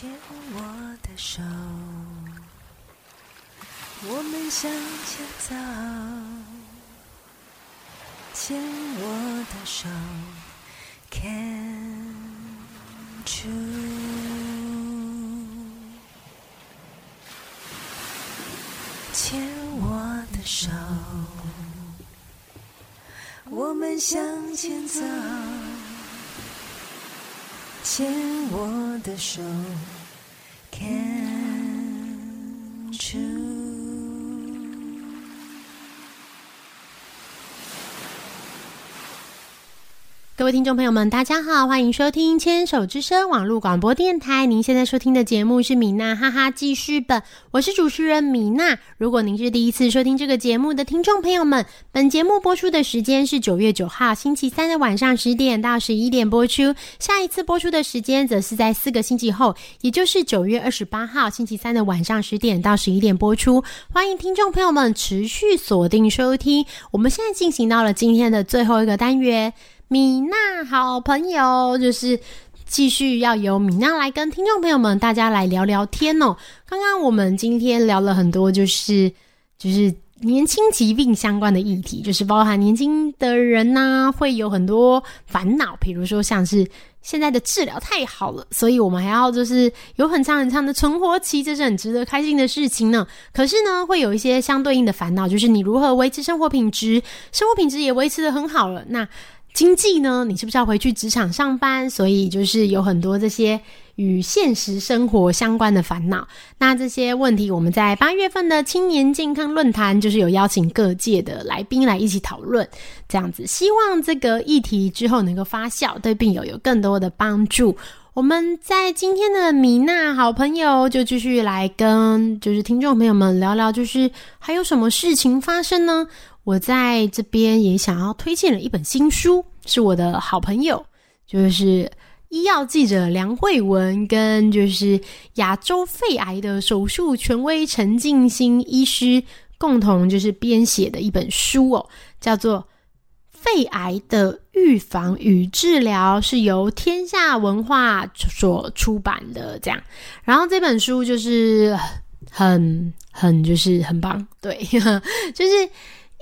牵我的手，我们向前走。牵我的手，Can you？牵我的手，我们向前走。牵我的手。各位听众朋友们，大家好，欢迎收听牵手之声网络广播电台。您现在收听的节目是米娜哈哈记事本，我是主持人米娜。如果您是第一次收听这个节目的听众朋友们，本节目播出的时间是九月九号星期三的晚上十点到十一点播出，下一次播出的时间则是在四个星期后，也就是九月二十八号星期三的晚上十点到十一点播出。欢迎听众朋友们持续锁定收听。我们现在进行到了今天的最后一个单元。米娜好朋友，就是继续要由米娜来跟听众朋友们大家来聊聊天哦。刚刚我们今天聊了很多，就是就是年轻疾病相关的议题，就是包含年轻的人呢会有很多烦恼，比如说像是现在的治疗太好了，所以我们还要就是有很长很长的存活期，这是很值得开心的事情呢。可是呢，会有一些相对应的烦恼，就是你如何维持生活品质，生活品质也维持的很好了，那。经济呢？你是不是要回去职场上班？所以就是有很多这些与现实生活相关的烦恼。那这些问题，我们在八月份的青年健康论坛，就是有邀请各界的来宾来一起讨论，这样子，希望这个议题之后能够发酵，对病友有更多的帮助。我们在今天的米娜好朋友就继续来跟就是听众朋友们聊聊，就是还有什么事情发生呢？我在这边也想要推荐了一本新书，是我的好朋友，就是医药记者梁慧文跟就是亚洲肺癌的手术权威陈静心医师共同就是编写的一本书哦，叫做《肺癌的预防与治疗》，是由天下文化所出版的。这样，然后这本书就是很很就是很棒，对，就是。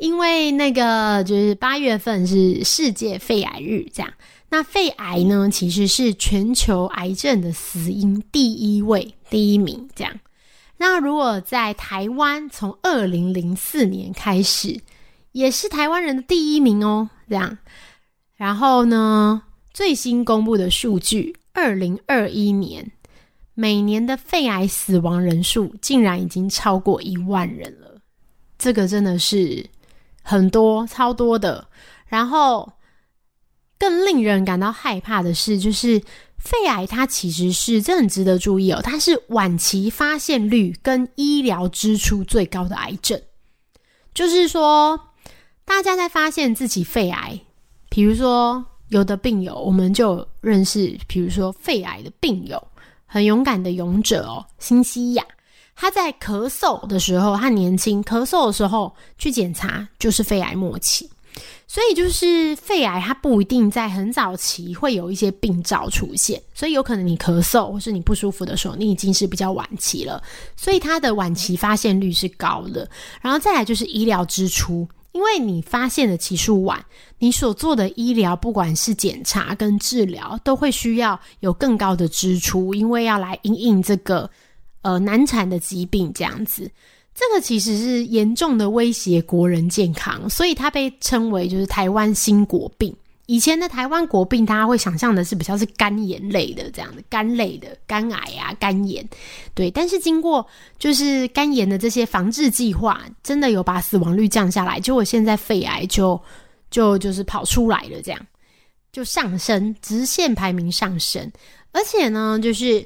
因为那个就是八月份是世界肺癌日，这样。那肺癌呢，其实是全球癌症的死因第一位、第一名，这样。那如果在台湾，从二零零四年开始，也是台湾人的第一名哦，这样。然后呢，最新公布的数据，二零二一年每年的肺癌死亡人数竟然已经超过一万人了，这个真的是。很多超多的，然后更令人感到害怕的是，就是肺癌它其实是这很值得注意哦，它是晚期发现率跟医疗支出最高的癌症。就是说，大家在发现自己肺癌，比如说有的病友，我们就认识，比如说肺癌的病友，很勇敢的勇者哦，新西亚。他在咳嗽的时候，他年轻咳嗽的时候去检查，就是肺癌末期。所以就是肺癌，它不一定在很早期会有一些病灶出现，所以有可能你咳嗽或是你不舒服的时候，你已经是比较晚期了。所以它的晚期发现率是高的。然后再来就是医疗支出，因为你发现的期数晚，你所做的医疗不管是检查跟治疗，都会需要有更高的支出，因为要来应应这个。呃，难产的疾病这样子，这个其实是严重的威胁国人健康，所以它被称为就是台湾新国病。以前的台湾国病，大家会想象的是比较是肝炎类的这样的肝类的肝癌啊、肝炎，对。但是经过就是肝炎的这些防治计划，真的有把死亡率降下来，结果现在肺癌就就就是跑出来了，这样就上升，直线排名上升，而且呢，就是。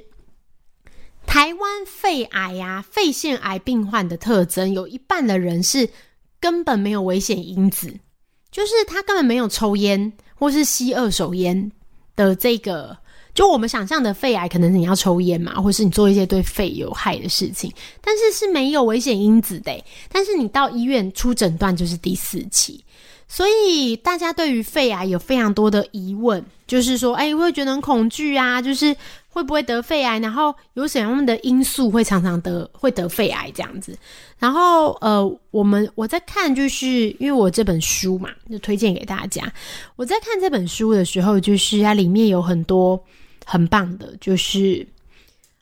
台湾肺癌呀，肺腺癌病患的特征有一半的人是根本没有危险因子，就是他根本没有抽烟或是吸二手烟的这个，就我们想象的肺癌，可能你要抽烟嘛，或是你做一些对肺有害的事情，但是是没有危险因子的。但是你到医院出诊断就是第四期。所以大家对于肺癌有非常多的疑问，就是说，哎，会觉得很恐惧啊，就是会不会得肺癌，然后有什么样的因素会常常得会得肺癌这样子。然后呃，我们我在看，就是因为我这本书嘛，就推荐给大家。我在看这本书的时候，就是它里面有很多很棒的，就是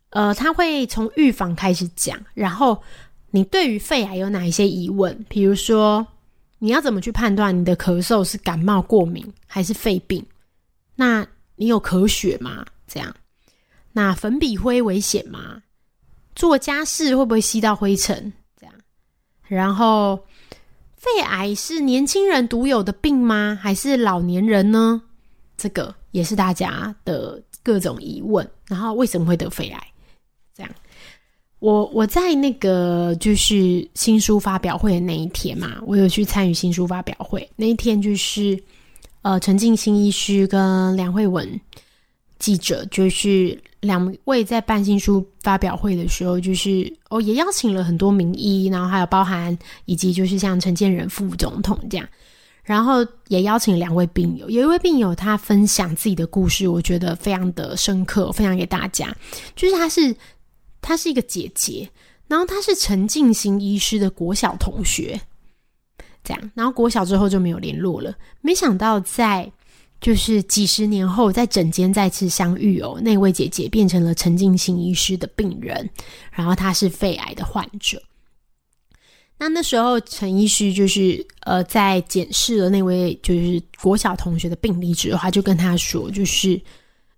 呃，他会从预防开始讲，然后你对于肺癌有哪一些疑问？比如说，你要怎么去判断你的咳嗽是感冒、过敏还是肺病？那你有咳血吗？这样。那粉笔灰危险吗？做家事会不会吸到灰尘？这样，然后肺癌是年轻人独有的病吗？还是老年人呢？这个也是大家的各种疑问。然后为什么会得肺癌？这样，我我在那个就是新书发表会的那一天嘛，我有去参与新书发表会那一天，就是呃陈静新医师跟梁慧文记者就是。两位在办新书发表会的时候，就是哦，也邀请了很多名医，然后还有包含以及就是像陈建仁副总统这样，然后也邀请两位病友，有一位病友他分享自己的故事，我觉得非常的深刻，分享给大家。就是他是她是一个姐姐，然后她是陈静心医师的国小同学，这样，然后国小之后就没有联络了，没想到在。就是几十年后，在诊间再次相遇哦，那位姐姐变成了陈静心医师的病人，然后她是肺癌的患者。那那时候陈医师就是呃，在检视了那位就是国小同学的病历之后，他就跟他说，就是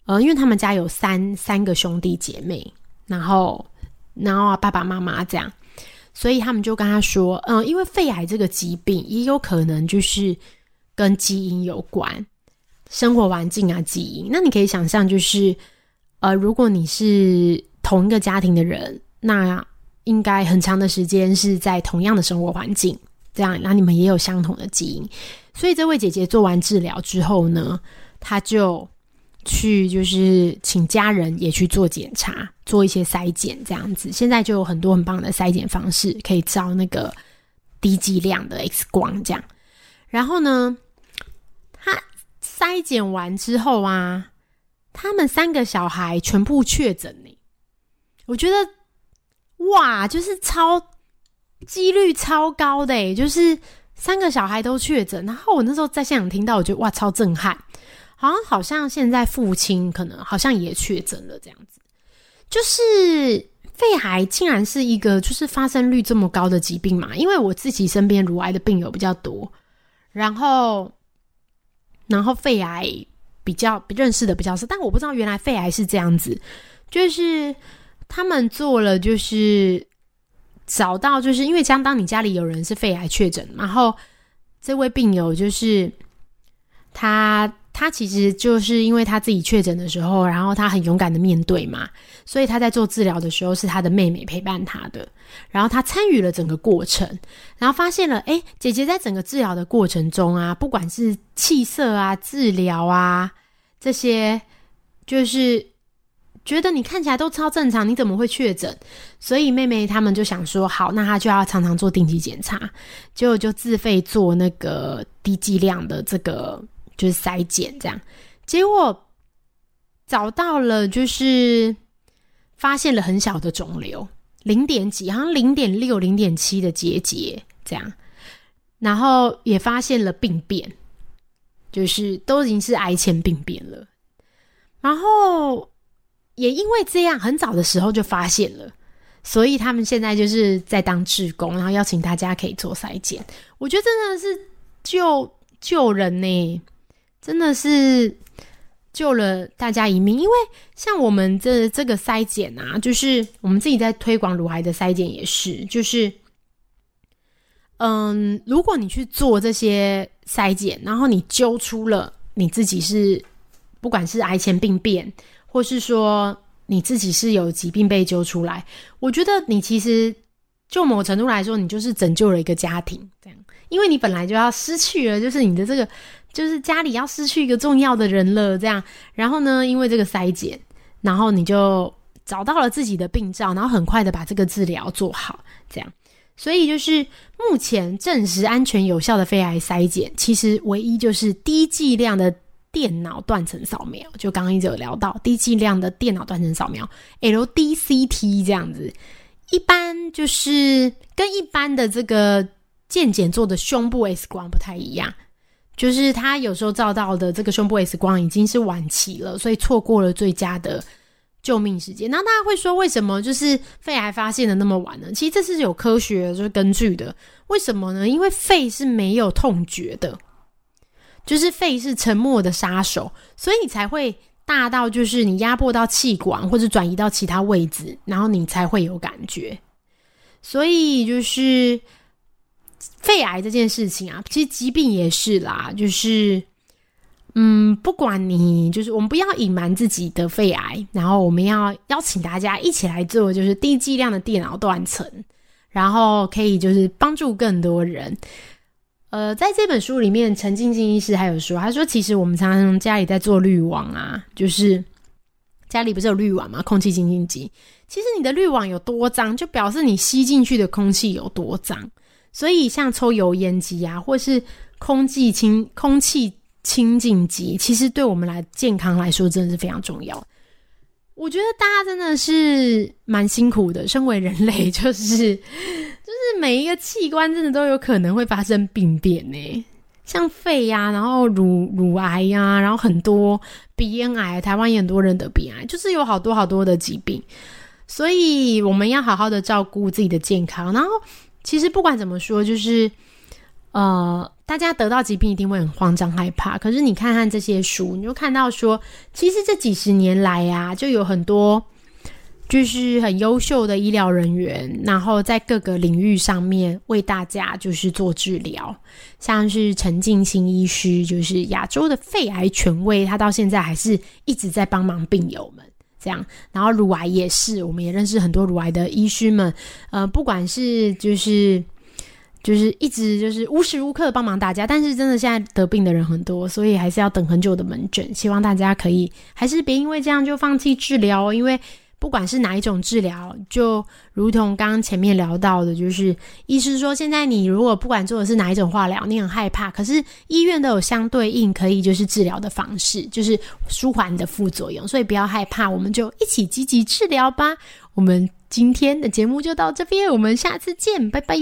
呃，因为他们家有三三个兄弟姐妹，然后然后爸爸妈妈这样，所以他们就跟他说，嗯，因为肺癌这个疾病也有可能就是跟基因有关。生活环境啊，基因，那你可以想象，就是，呃，如果你是同一个家庭的人，那应该很长的时间是在同样的生活环境，这样，那你们也有相同的基因。所以这位姐姐做完治疗之后呢，她就去就是请家人也去做检查，做一些筛检，这样子。现在就有很多很棒的筛检方式，可以照那个低剂量的 X 光，这样。然后呢？他筛检完之后啊，他们三个小孩全部确诊呢。我觉得哇，就是超几率超高的，就是三个小孩都确诊。然后我那时候在现场听到，我觉得哇，超震撼。好像好像现在父亲可能好像也确诊了这样子。就是肺癌竟然是一个就是发生率这么高的疾病嘛？因为我自己身边乳癌的病友比较多，然后。然后肺癌比较认识的比较少，但我不知道原来肺癌是这样子，就是他们做了，就是找到，就是因为相当你家里有人是肺癌确诊，然后这位病友就是他。他其实就是因为他自己确诊的时候，然后他很勇敢的面对嘛，所以他在做治疗的时候是他的妹妹陪伴他的，然后他参与了整个过程，然后发现了，哎，姐姐在整个治疗的过程中啊，不管是气色啊、治疗啊这些，就是觉得你看起来都超正常，你怎么会确诊？所以妹妹他们就想说，好，那他就要常常做定期检查，结果就自费做那个低剂量的这个。就是筛检这样，结果找到了，就是发现了很小的肿瘤，零点几，好像零点六、零点七的结节这样，然后也发现了病变，就是都已经是癌前病变了，然后也因为这样，很早的时候就发现了，所以他们现在就是在当志工，然后邀请大家可以做筛检，我觉得真的是救救人呢。真的是救了大家一命，因为像我们这这个筛检啊，就是我们自己在推广乳癌的筛检也是，就是，嗯，如果你去做这些筛检，然后你揪出了你自己是不管是癌前病变，或是说你自己是有疾病被揪出来，我觉得你其实就某程度来说，你就是拯救了一个家庭，这样，因为你本来就要失去了，就是你的这个。就是家里要失去一个重要的人了，这样，然后呢，因为这个筛检，然后你就找到了自己的病灶，然后很快的把这个治疗做好，这样，所以就是目前证实安全有效的肺癌筛检，其实唯一就是低剂量的电脑断层扫描，就刚刚一直有聊到低剂量的电脑断层扫描 （LDCT） 这样子，一般就是跟一般的这个健检做的胸部 X 光不太一样，就是他有时候照到的这个胸部 X 光已经是晚期了，所以错过了最佳的救命时间。那大家会说，为什么就是肺癌发现的那么晚呢？其实这是有科学就是根据的。为什么呢？因为肺是没有痛觉的。就是肺是沉默的杀手，所以你才会大到就是你压迫到气管或者转移到其他位置，然后你才会有感觉。所以就是肺癌这件事情啊，其实疾病也是啦，就是嗯，不管你就是我们不要隐瞒自己的肺癌，然后我们要邀请大家一起来做，就是低剂量的电脑断层，然后可以就是帮助更多人。呃，在这本书里面，陈静静医师还有说，他说其实我们常常家里在做滤网啊，就是家里不是有滤网吗？空气清净机，其实你的滤网有多脏，就表示你吸进去的空气有多脏。所以像抽油烟机啊，或是空气清空气清净机，其实对我们来健康来说，真的是非常重要。我觉得大家真的是蛮辛苦的，身为人类，就是。就是每一个器官真的都有可能会发生病变呢，像肺呀，然后乳乳癌呀，然后很多鼻咽癌，台湾也很多人得鼻癌，就是有好多好多的疾病，所以我们要好好的照顾自己的健康。然后其实不管怎么说，就是呃，大家得到疾病一定会很慌张害怕，可是你看看这些书，你就看到说，其实这几十年来呀，就有很多。就是很优秀的医疗人员，然后在各个领域上面为大家就是做治疗，像是陈静心医师，就是亚洲的肺癌权威，他到现在还是一直在帮忙病友们这样。然后乳癌也是，我们也认识很多乳癌的医师们，呃，不管是就是就是一直就是无时无刻帮忙大家，但是真的现在得病的人很多，所以还是要等很久的门诊。希望大家可以还是别因为这样就放弃治疗，因为。不管是哪一种治疗，就如同刚刚前面聊到的，就是医师说，现在你如果不管做的是哪一种化疗，你很害怕，可是医院都有相对应可以就是治疗的方式，就是舒缓的副作用，所以不要害怕，我们就一起积极治疗吧。我们今天的节目就到这边，我们下次见，拜拜。